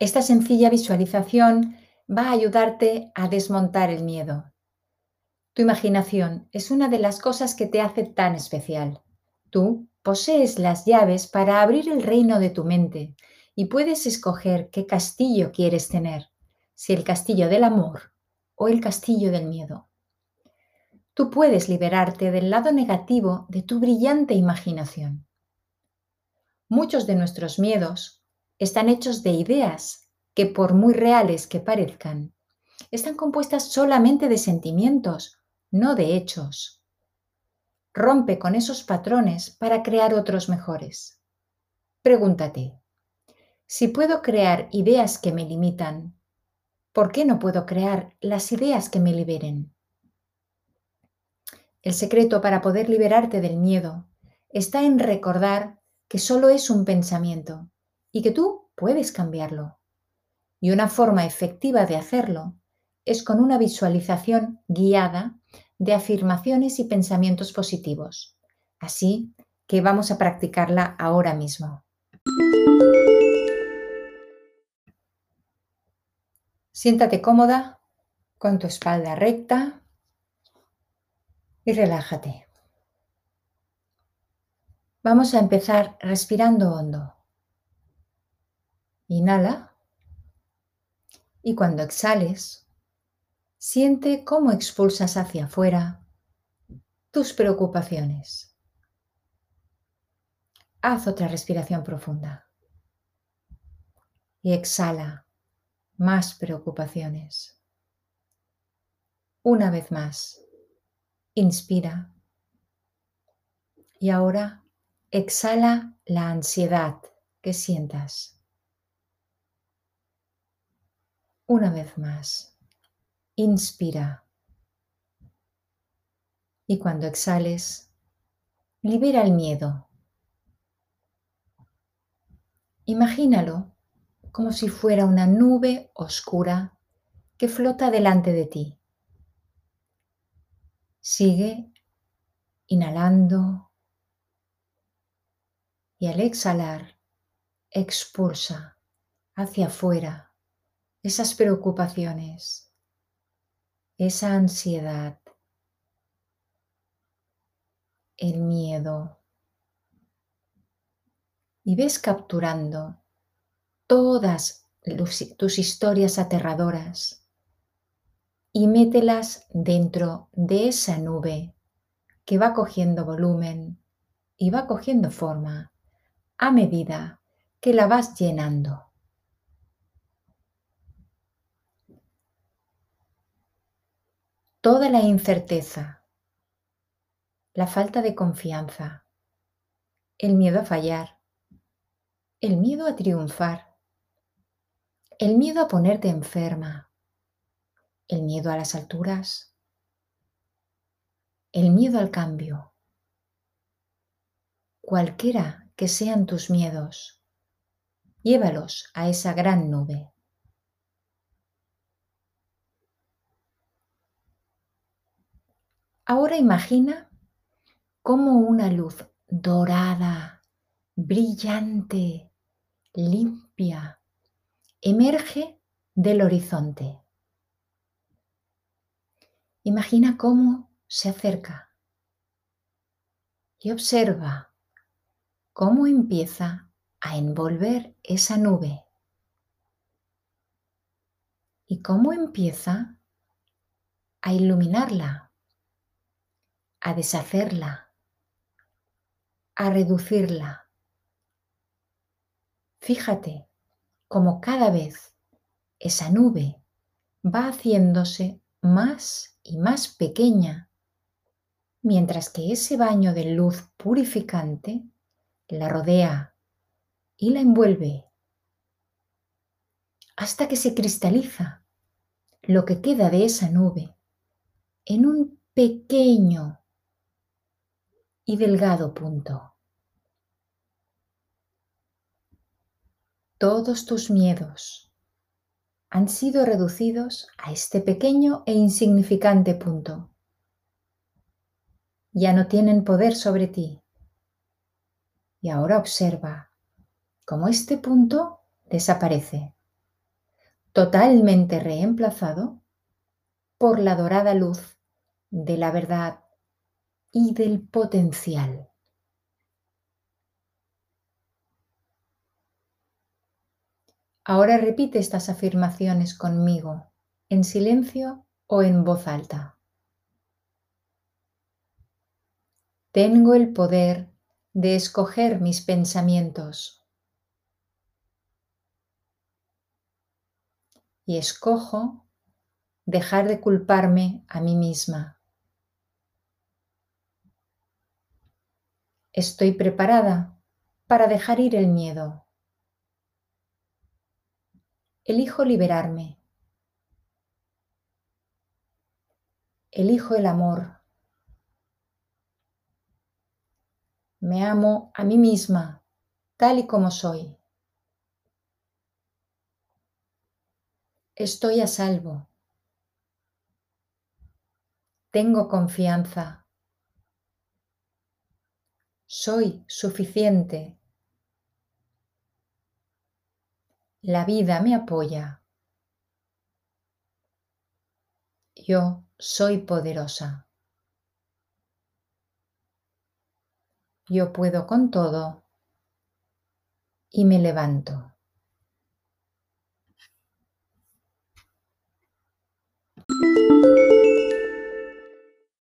Esta sencilla visualización va a ayudarte a desmontar el miedo. Tu imaginación es una de las cosas que te hace tan especial. Tú posees las llaves para abrir el reino de tu mente y puedes escoger qué castillo quieres tener, si el castillo del amor o el castillo del miedo. Tú puedes liberarte del lado negativo de tu brillante imaginación. Muchos de nuestros miedos están hechos de ideas que por muy reales que parezcan, están compuestas solamente de sentimientos, no de hechos. Rompe con esos patrones para crear otros mejores. Pregúntate, si puedo crear ideas que me limitan, ¿por qué no puedo crear las ideas que me liberen? El secreto para poder liberarte del miedo está en recordar que solo es un pensamiento y que tú puedes cambiarlo. Y una forma efectiva de hacerlo es con una visualización guiada de afirmaciones y pensamientos positivos. Así que vamos a practicarla ahora mismo. Siéntate cómoda con tu espalda recta y relájate. Vamos a empezar respirando hondo. Inhala y cuando exhales, siente cómo expulsas hacia afuera tus preocupaciones. Haz otra respiración profunda y exhala más preocupaciones. Una vez más, inspira y ahora exhala la ansiedad que sientas. Una vez más. Inspira. Y cuando exhales, libera el miedo. Imagínalo como si fuera una nube oscura que flota delante de ti. Sigue inhalando y al exhalar expulsa hacia afuera esas preocupaciones, esa ansiedad, el miedo. Y ves capturando todas tus historias aterradoras y mételas dentro de esa nube que va cogiendo volumen y va cogiendo forma a medida que la vas llenando. Toda la incerteza, la falta de confianza, el miedo a fallar, el miedo a triunfar, el miedo a ponerte enferma, el miedo a las alturas, el miedo al cambio. Cualquiera que sean tus miedos, llévalos a esa gran nube. Ahora imagina cómo una luz dorada, brillante, limpia, emerge del horizonte. Imagina cómo se acerca y observa cómo empieza a envolver esa nube y cómo empieza a iluminarla a deshacerla, a reducirla. Fíjate cómo cada vez esa nube va haciéndose más y más pequeña, mientras que ese baño de luz purificante la rodea y la envuelve hasta que se cristaliza lo que queda de esa nube en un pequeño y delgado punto. Todos tus miedos han sido reducidos a este pequeño e insignificante punto. Ya no tienen poder sobre ti. Y ahora observa cómo este punto desaparece totalmente reemplazado por la dorada luz de la verdad y del potencial. Ahora repite estas afirmaciones conmigo, en silencio o en voz alta. Tengo el poder de escoger mis pensamientos y escojo dejar de culparme a mí misma. Estoy preparada para dejar ir el miedo. Elijo liberarme. Elijo el amor. Me amo a mí misma, tal y como soy. Estoy a salvo. Tengo confianza. Soy suficiente. La vida me apoya. Yo soy poderosa. Yo puedo con todo y me levanto.